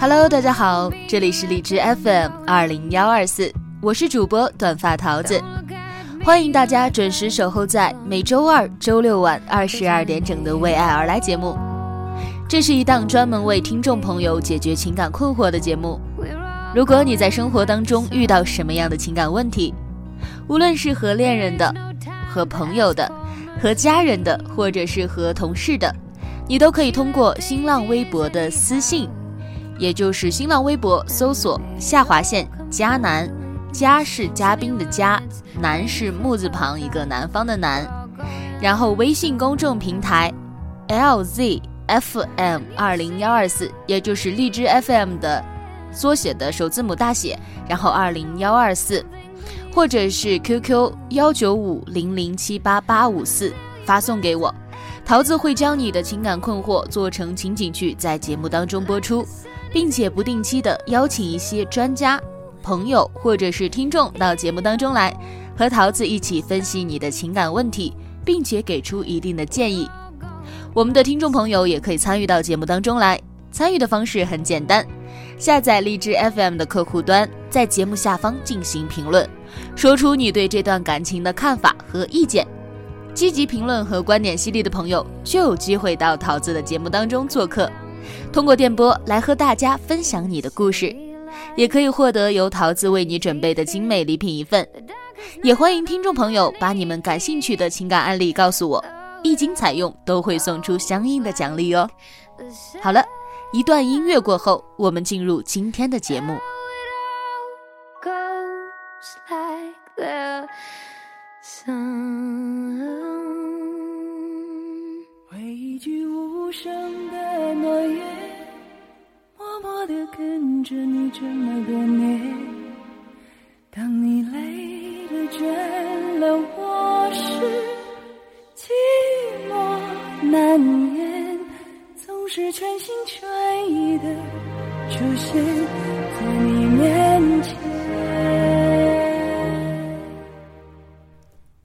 Hello，大家好，这里是荔枝 FM 二零幺二四，我是主播短发桃子，欢迎大家准时守候在每周二、周六晚二十二点整的《为爱而来》节目。这是一档专门为听众朋友解决情感困惑的节目。如果你在生活当中遇到什么样的情感问题，无论是和恋人的、和朋友的、和家人的，或者是和同事的，你都可以通过新浪微博的私信。也就是新浪微博搜索下划线嘉南，嘉是嘉宾的嘉，南是木字旁一个南方的南，然后微信公众平台 LZFM 二零幺二四，也就是荔枝 FM 的缩写的首字母大写，然后二零幺二四，或者是 QQ 幺九五零零七八八五四发送给我，桃子会将你的情感困惑做成情景剧，在节目当中播出。并且不定期的邀请一些专家、朋友或者是听众到节目当中来，和桃子一起分析你的情感问题，并且给出一定的建议。我们的听众朋友也可以参与到节目当中来，参与的方式很简单，下载荔枝 FM 的客户端，在节目下方进行评论，说出你对这段感情的看法和意见。积极评论和观点犀利的朋友就有机会到桃子的节目当中做客。通过电波来和大家分享你的故事，也可以获得由桃子为你准备的精美礼品一份。也欢迎听众朋友把你们感兴趣的情感案例告诉我，一经采用都会送出相应的奖励哦。好了，一段音乐过后，我们进入今天的节目。无声默默地跟着你这么多年。当你累了倦了，我是寂寞难言，总是全心全意的出现在你面前。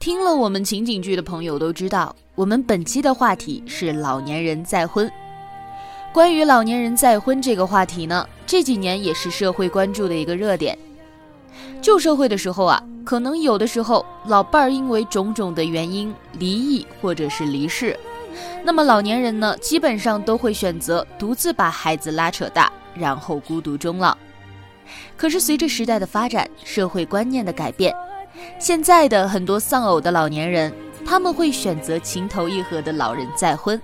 听了我们情景剧的朋友都知道。我们本期的话题是老年人再婚。关于老年人再婚这个话题呢，这几年也是社会关注的一个热点。旧社会的时候啊，可能有的时候老伴儿因为种种的原因离异或者是离世，那么老年人呢，基本上都会选择独自把孩子拉扯大，然后孤独终老。可是随着时代的发展，社会观念的改变，现在的很多丧偶的老年人。他们会选择情投意合的老人再婚，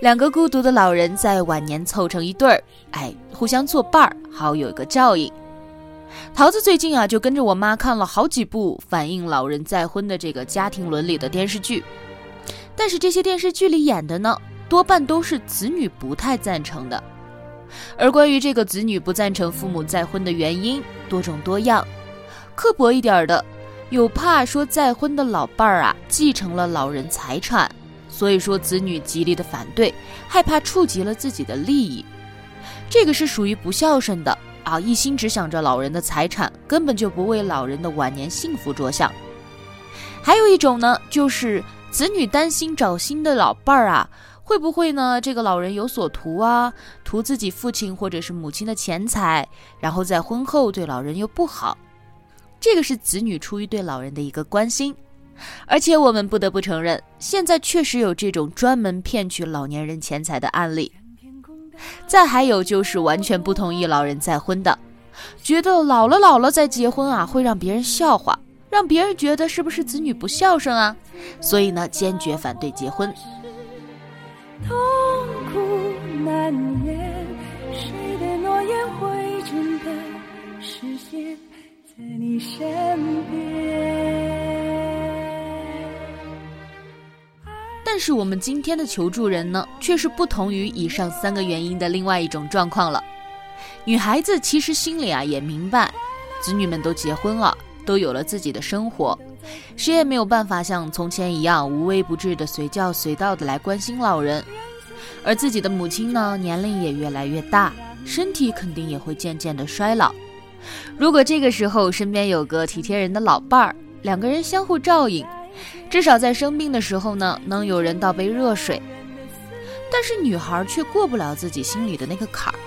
两个孤独的老人在晚年凑成一对儿，哎，互相作伴儿，好有一个照应。桃子最近啊，就跟着我妈看了好几部反映老人再婚的这个家庭伦理的电视剧，但是这些电视剧里演的呢，多半都是子女不太赞成的。而关于这个子女不赞成父母再婚的原因，多种多样，刻薄一点的。有怕说再婚的老伴儿啊继承了老人财产，所以说子女极力的反对，害怕触及了自己的利益，这个是属于不孝顺的啊，一心只想着老人的财产，根本就不为老人的晚年幸福着想。还有一种呢，就是子女担心找新的老伴儿啊，会不会呢这个老人有所图啊，图自己父亲或者是母亲的钱财，然后在婚后对老人又不好。这个是子女出于对老人的一个关心，而且我们不得不承认，现在确实有这种专门骗取老年人钱财的案例。再还有就是完全不同意老人再婚的，觉得老了老了再结婚啊，会让别人笑话，让别人觉得是不是子女不孝顺啊？所以呢，坚决反对结婚。痛苦难言，谁的诺言会真的实现在你身边？但是我们今天的求助人呢，却是不同于以上三个原因的另外一种状况了。女孩子其实心里啊也明白，子女们都结婚了，都有了自己的生活，谁也没有办法像从前一样无微不至的随叫随到的来关心老人。而自己的母亲呢，年龄也越来越大，身体肯定也会渐渐的衰老。如果这个时候身边有个体贴人的老伴儿，两个人相互照应。至少在生病的时候呢，能有人倒杯热水。但是女孩却过不了自己心里的那个坎儿。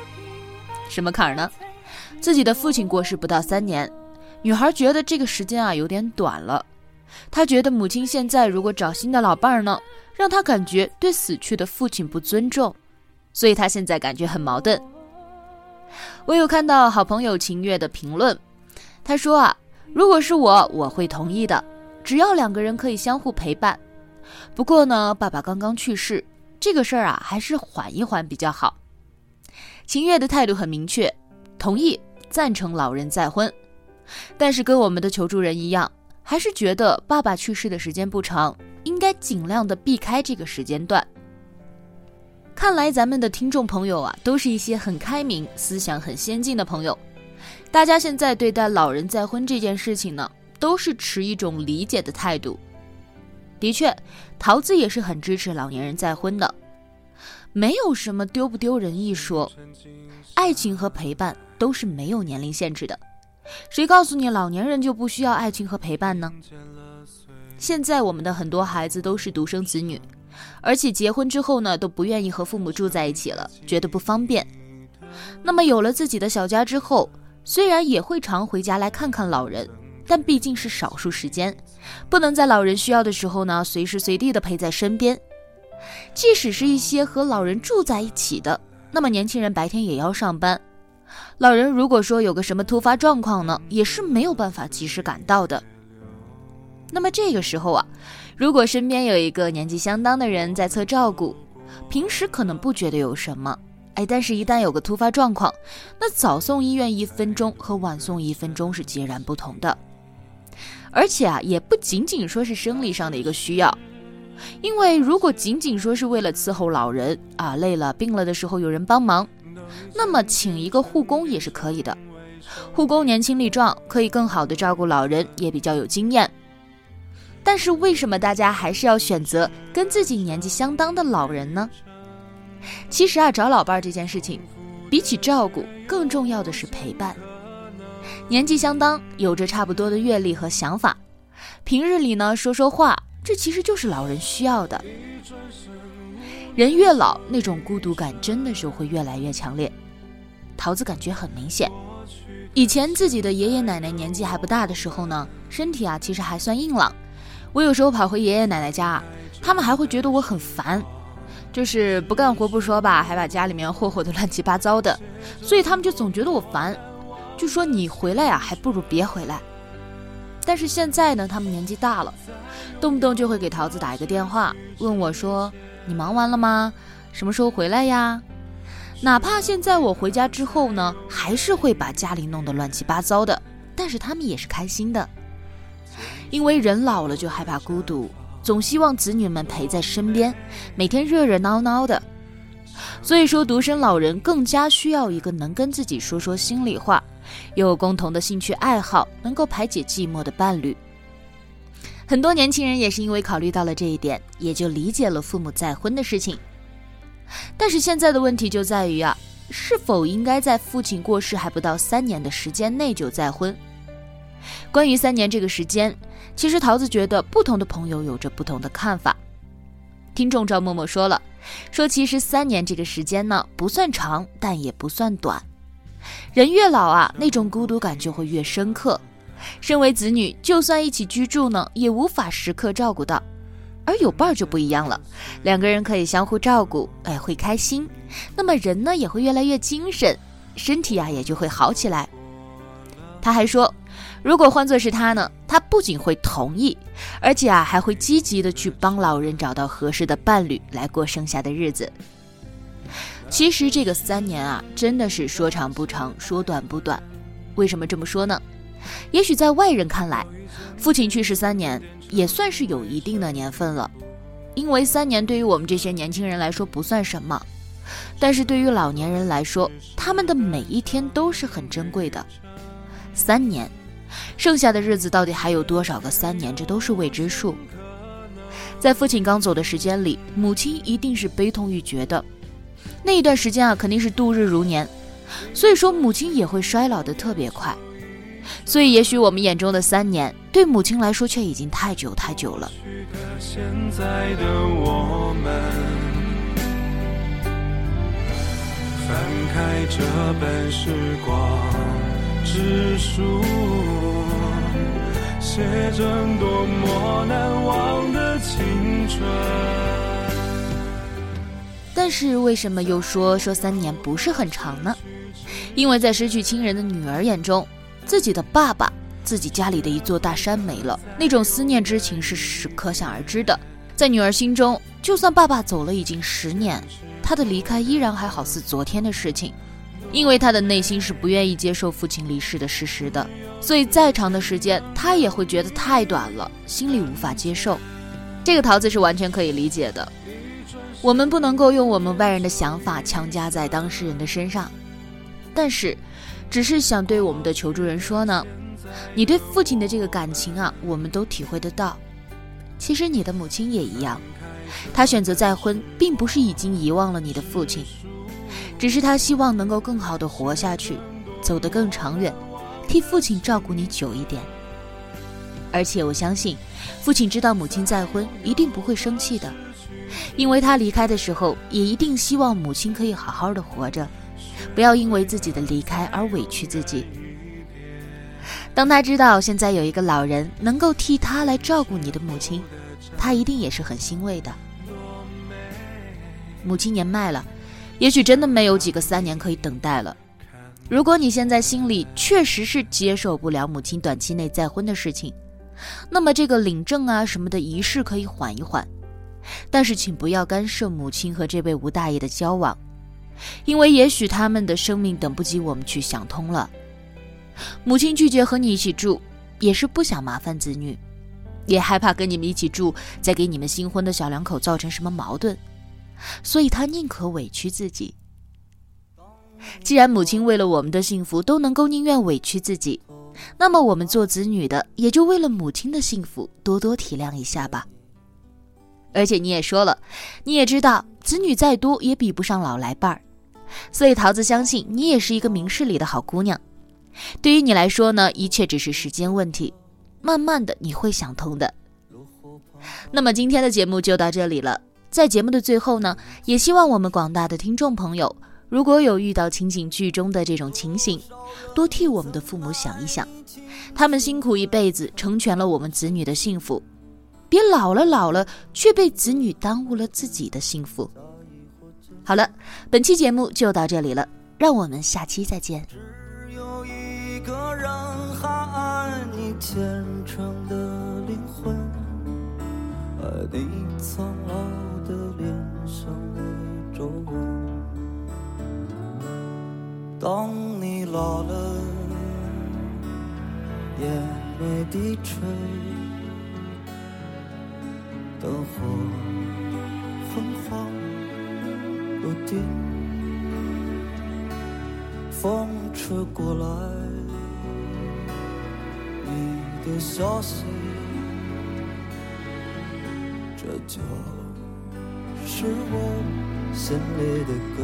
什么坎儿呢？自己的父亲过世不到三年，女孩觉得这个时间啊有点短了。她觉得母亲现在如果找新的老伴儿呢，让她感觉对死去的父亲不尊重，所以她现在感觉很矛盾。我有看到好朋友秦月的评论，他说啊，如果是我，我会同意的。只要两个人可以相互陪伴，不过呢，爸爸刚刚去世，这个事儿啊，还是缓一缓比较好。秦月的态度很明确，同意赞成老人再婚，但是跟我们的求助人一样，还是觉得爸爸去世的时间不长，应该尽量的避开这个时间段。看来咱们的听众朋友啊，都是一些很开明、思想很先进的朋友，大家现在对待老人再婚这件事情呢？都是持一种理解的态度。的确，桃子也是很支持老年人再婚的，没有什么丢不丢人一说。爱情和陪伴都是没有年龄限制的，谁告诉你老年人就不需要爱情和陪伴呢？现在我们的很多孩子都是独生子女，而且结婚之后呢，都不愿意和父母住在一起了，觉得不方便。那么有了自己的小家之后，虽然也会常回家来看看老人。但毕竟是少数时间，不能在老人需要的时候呢，随时随地的陪在身边。即使是一些和老人住在一起的，那么年轻人白天也要上班，老人如果说有个什么突发状况呢，也是没有办法及时赶到的。那么这个时候啊，如果身边有一个年纪相当的人在侧照顾，平时可能不觉得有什么，哎，但是一旦有个突发状况，那早送医院一分钟和晚送一分钟是截然不同的。而且啊，也不仅仅说是生理上的一个需要，因为如果仅仅说是为了伺候老人啊，累了、病了的时候有人帮忙，那么请一个护工也是可以的。护工年轻力壮，可以更好的照顾老人，也比较有经验。但是为什么大家还是要选择跟自己年纪相当的老人呢？其实啊，找老伴这件事情，比起照顾，更重要的是陪伴。年纪相当，有着差不多的阅历和想法，平日里呢说说话，这其实就是老人需要的。人越老，那种孤独感真的是会越来越强烈。桃子感觉很明显，以前自己的爷爷奶奶年纪还不大的时候呢，身体啊其实还算硬朗。我有时候跑回爷爷奶奶家，他们还会觉得我很烦，就是不干活不说吧，还把家里面霍霍的乱七八糟的，所以他们就总觉得我烦。就说你回来呀，还不如别回来。但是现在呢，他们年纪大了，动不动就会给桃子打一个电话，问我说：“你忙完了吗？什么时候回来呀？”哪怕现在我回家之后呢，还是会把家里弄得乱七八糟的，但是他们也是开心的，因为人老了就害怕孤独，总希望子女们陪在身边，每天热热闹闹的。所以说，独生老人更加需要一个能跟自己说说心里话。有共同的兴趣爱好，能够排解寂寞的伴侣。很多年轻人也是因为考虑到了这一点，也就理解了父母再婚的事情。但是现在的问题就在于啊，是否应该在父亲过世还不到三年的时间内就再婚？关于三年这个时间，其实桃子觉得不同的朋友有着不同的看法。听众赵默默说了，说其实三年这个时间呢，不算长，但也不算短。人越老啊，那种孤独感就会越深刻。身为子女，就算一起居住呢，也无法时刻照顾到。而有伴儿就不一样了，两个人可以相互照顾，哎，会开心。那么人呢，也会越来越精神，身体啊也就会好起来。他还说，如果换作是他呢，他不仅会同意，而且啊还会积极的去帮老人找到合适的伴侣来过剩下的日子。其实这个三年啊，真的是说长不长，说短不短。为什么这么说呢？也许在外人看来，父亲去世三年也算是有一定的年份了，因为三年对于我们这些年轻人来说不算什么，但是对于老年人来说，他们的每一天都是很珍贵的。三年，剩下的日子到底还有多少个三年？这都是未知数。在父亲刚走的时间里，母亲一定是悲痛欲绝的。那一段时间啊，肯定是度日如年，所以说母亲也会衰老的特别快。所以，也许我们眼中的三年，对母亲来说却已经太久太久了。翻开这本时光。之书写着多么难忘的青春。但是为什么又说说三年不是很长呢？因为在失去亲人的女儿眼中，自己的爸爸，自己家里的一座大山没了，那种思念之情是是可想而知的。在女儿心中，就算爸爸走了已经十年，他的离开依然还好似昨天的事情。因为他的内心是不愿意接受父亲离世的事实的，所以再长的时间他也会觉得太短了，心里无法接受。这个桃子是完全可以理解的。我们不能够用我们外人的想法强加在当事人的身上，但是，只是想对我们的求助人说呢，你对父亲的这个感情啊，我们都体会得到。其实你的母亲也一样，她选择再婚，并不是已经遗忘了你的父亲。只是她希望能够更好的活下去，走得更长远，替父亲照顾你久一点。而且我相信，父亲知道母亲再婚一定不会生气的，因为他离开的时候也一定希望母亲可以好好的活着，不要因为自己的离开而委屈自己。当他知道现在有一个老人能够替他来照顾你的母亲，他一定也是很欣慰的。母亲年迈了。也许真的没有几个三年可以等待了。如果你现在心里确实是接受不了母亲短期内再婚的事情，那么这个领证啊什么的仪式可以缓一缓，但是请不要干涉母亲和这位吴大爷的交往，因为也许他们的生命等不及我们去想通了。母亲拒绝和你一起住，也是不想麻烦子女，也害怕跟你们一起住再给你们新婚的小两口造成什么矛盾。所以她宁可委屈自己。既然母亲为了我们的幸福都能够宁愿委屈自己，那么我们做子女的也就为了母亲的幸福多多体谅一下吧。而且你也说了，你也知道子女再多也比不上老来伴儿，所以桃子相信你也是一个明事理的好姑娘。对于你来说呢，一切只是时间问题，慢慢的你会想通的。那么今天的节目就到这里了。在节目的最后呢，也希望我们广大的听众朋友，如果有遇到情景剧中的这种情形，多替我们的父母想一想，他们辛苦一辈子，成全了我们子女的幸福，别老了老了，却被子女耽误了自己的幸福。好了，本期节目就到这里了，让我们下期再见。只有一个人还爱你虔诚的灵魂，爱你苍老。的脸上的皱纹。当你老了，眼眉低垂，灯火昏黄如电，风吹过来，你的消息，这就。是我心里的歌。